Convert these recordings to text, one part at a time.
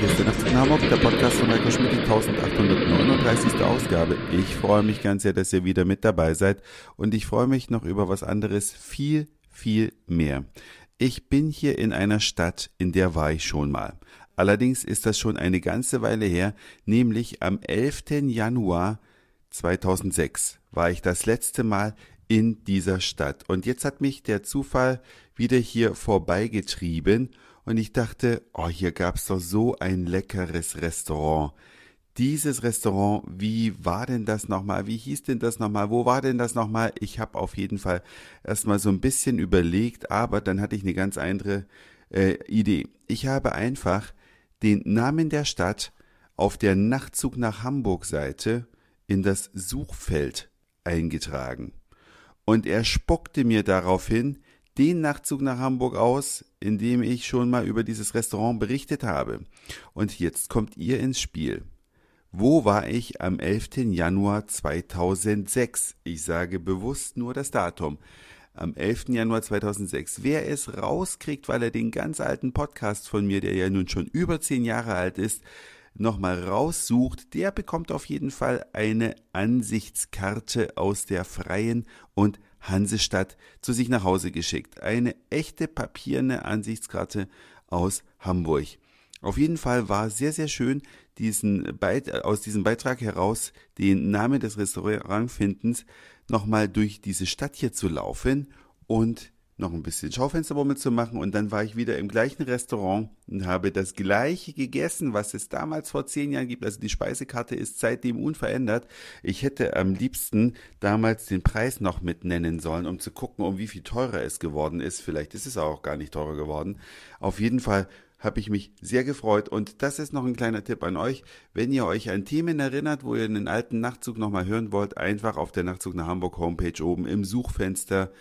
hier ist der Nachtzug der Podcast von Heiko Schmidt, die 1839. Ausgabe. Ich freue mich ganz sehr, dass ihr wieder mit dabei seid und ich freue mich noch über was anderes viel, viel mehr. Ich bin hier in einer Stadt, in der war ich schon mal. Allerdings ist das schon eine ganze Weile her, nämlich am 11. Januar 2006 war ich das letzte Mal in dieser Stadt. Und jetzt hat mich der Zufall wieder hier vorbeigetrieben und ich dachte, oh, hier gab's doch so ein leckeres Restaurant. Dieses Restaurant, wie war denn das nochmal? Wie hieß denn das nochmal? Wo war denn das nochmal? Ich habe auf jeden Fall erstmal so ein bisschen überlegt, aber dann hatte ich eine ganz andere äh, Idee. Ich habe einfach den Namen der Stadt auf der Nachtzug nach Hamburg Seite in das Suchfeld eingetragen. Und er spuckte mir daraufhin den Nachtzug nach Hamburg aus, in dem ich schon mal über dieses Restaurant berichtet habe. Und jetzt kommt ihr ins Spiel. Wo war ich am 11. Januar 2006? Ich sage bewusst nur das Datum. Am 11. Januar 2006. Wer es rauskriegt, weil er den ganz alten Podcast von mir, der ja nun schon über zehn Jahre alt ist, nochmal raussucht, der bekommt auf jeden Fall eine Ansichtskarte aus der freien und Hansestadt zu sich nach Hause geschickt. Eine echte papierne Ansichtskarte aus Hamburg. Auf jeden Fall war sehr, sehr schön, diesen Beit aus diesem Beitrag heraus den Namen des Restaurantfindens nochmal durch diese Stadt hier zu laufen und noch ein bisschen Schaufensterbummel zu machen und dann war ich wieder im gleichen Restaurant und habe das gleiche gegessen, was es damals vor zehn Jahren gibt. Also die Speisekarte ist seitdem unverändert. Ich hätte am liebsten damals den Preis noch mit nennen sollen, um zu gucken, um wie viel teurer es geworden ist. Vielleicht ist es auch gar nicht teurer geworden. Auf jeden Fall habe ich mich sehr gefreut. Und das ist noch ein kleiner Tipp an euch. Wenn ihr euch an Themen erinnert, wo ihr einen alten Nachtzug nochmal hören wollt, einfach auf der Nachtzug nach Hamburg Homepage oben im Suchfenster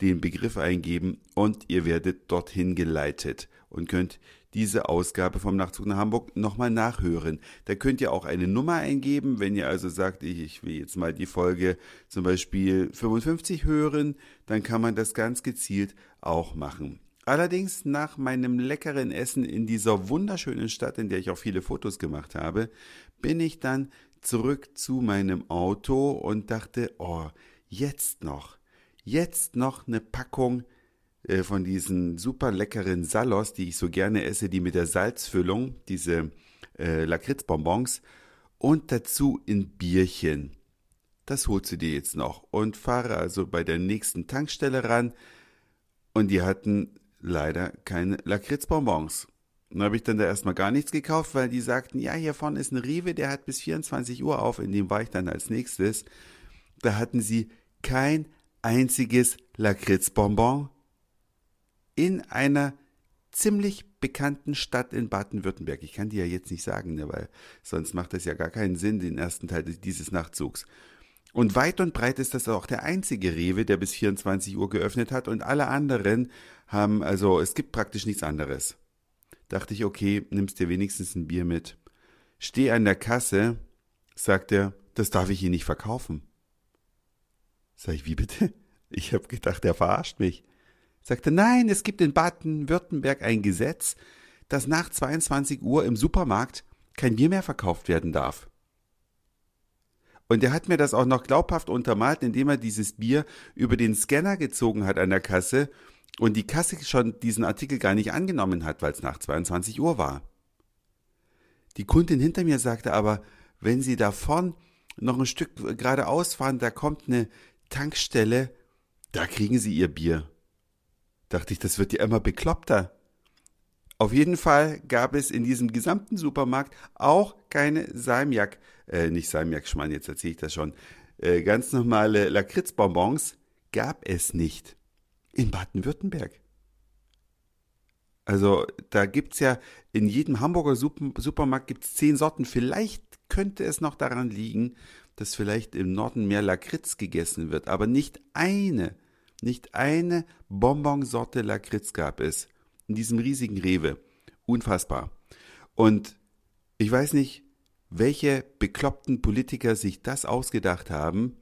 den Begriff eingeben und ihr werdet dorthin geleitet und könnt diese Ausgabe vom Nachtzug nach Hamburg nochmal nachhören. Da könnt ihr auch eine Nummer eingeben, wenn ihr also sagt, ich, ich will jetzt mal die Folge zum Beispiel 55 hören, dann kann man das ganz gezielt auch machen. Allerdings nach meinem leckeren Essen in dieser wunderschönen Stadt, in der ich auch viele Fotos gemacht habe, bin ich dann zurück zu meinem Auto und dachte, oh, jetzt noch jetzt noch eine Packung äh, von diesen super leckeren Salos, die ich so gerne esse, die mit der Salzfüllung, diese äh, Lakritzbonbons und dazu ein Bierchen. Das holst du dir jetzt noch und fahre also bei der nächsten Tankstelle ran und die hatten leider keine Lakritzbonbons. Dann habe ich dann da erstmal gar nichts gekauft, weil die sagten, ja, hier vorne ist ein Rewe, der hat bis 24 Uhr auf, in dem war ich dann als nächstes. Da hatten sie kein einziges Lakritzbonbon in einer ziemlich bekannten Stadt in Baden-Württemberg. Ich kann die ja jetzt nicht sagen, ne, weil sonst macht das ja gar keinen Sinn, den ersten Teil dieses Nachtzugs. Und weit und breit ist das auch der einzige Rewe, der bis 24 Uhr geöffnet hat und alle anderen haben, also es gibt praktisch nichts anderes. Dachte ich, okay, nimmst dir wenigstens ein Bier mit. Steh an der Kasse, sagt er, das darf ich Ihnen nicht verkaufen. Sag ich, wie bitte? Ich habe gedacht, er verarscht mich. Sagte, nein, es gibt in Baden-Württemberg ein Gesetz, dass nach 22 Uhr im Supermarkt kein Bier mehr verkauft werden darf. Und er hat mir das auch noch glaubhaft untermalt, indem er dieses Bier über den Scanner gezogen hat an der Kasse und die Kasse schon diesen Artikel gar nicht angenommen hat, weil es nach 22 Uhr war. Die Kundin hinter mir sagte aber, wenn Sie davon noch ein Stück geradeaus fahren, da kommt eine Tankstelle, da kriegen sie ihr Bier. Dachte ich, das wird ja immer bekloppter. Auf jeden Fall gab es in diesem gesamten Supermarkt auch keine Salmiak, äh, nicht Salmiak, Schmarrn, jetzt erzähle ich das schon, äh, ganz normale Lakritzbonbons gab es nicht. In Baden-Württemberg. Also da gibt es ja in jedem Hamburger Supermarkt gibt's zehn Sorten. Vielleicht könnte es noch daran liegen, dass vielleicht im Norden mehr Lakritz gegessen wird, aber nicht eine, nicht eine Bonbonsorte Lakritz gab es in diesem riesigen Rewe. Unfassbar. Und ich weiß nicht, welche bekloppten Politiker sich das ausgedacht haben,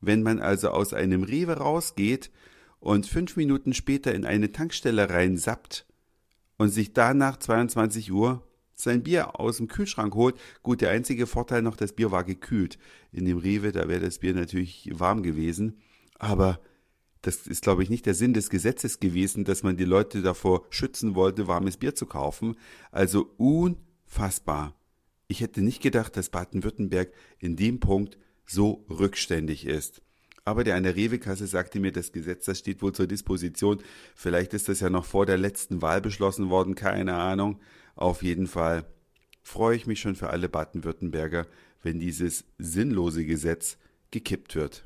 wenn man also aus einem Rewe rausgeht und fünf Minuten später in eine Tankstelle reinsappt und sich danach 22 Uhr sein Bier aus dem Kühlschrank holt. Gut, der einzige Vorteil noch, das Bier war gekühlt. In dem Rewe, da wäre das Bier natürlich warm gewesen. Aber das ist, glaube ich, nicht der Sinn des Gesetzes gewesen, dass man die Leute davor schützen wollte, warmes Bier zu kaufen. Also unfassbar. Ich hätte nicht gedacht, dass Baden-Württemberg in dem Punkt so rückständig ist. Aber der an der Rewe-Kasse sagte mir, das Gesetz, das steht wohl zur Disposition. Vielleicht ist das ja noch vor der letzten Wahl beschlossen worden, keine Ahnung. Auf jeden Fall freue ich mich schon für alle Baden-Württemberger, wenn dieses sinnlose Gesetz gekippt wird.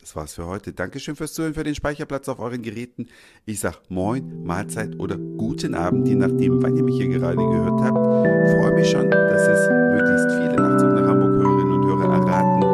Das war's für heute. Dankeschön fürs Zuhören, für den Speicherplatz auf euren Geräten. Ich sag Moin, Mahlzeit oder guten Abend, je nachdem, wann ihr mich hier gerade gehört habt. Freue mich schon, dass es möglichst viele Nachtzug nach Hamburg Hörerinnen und Hörer erraten,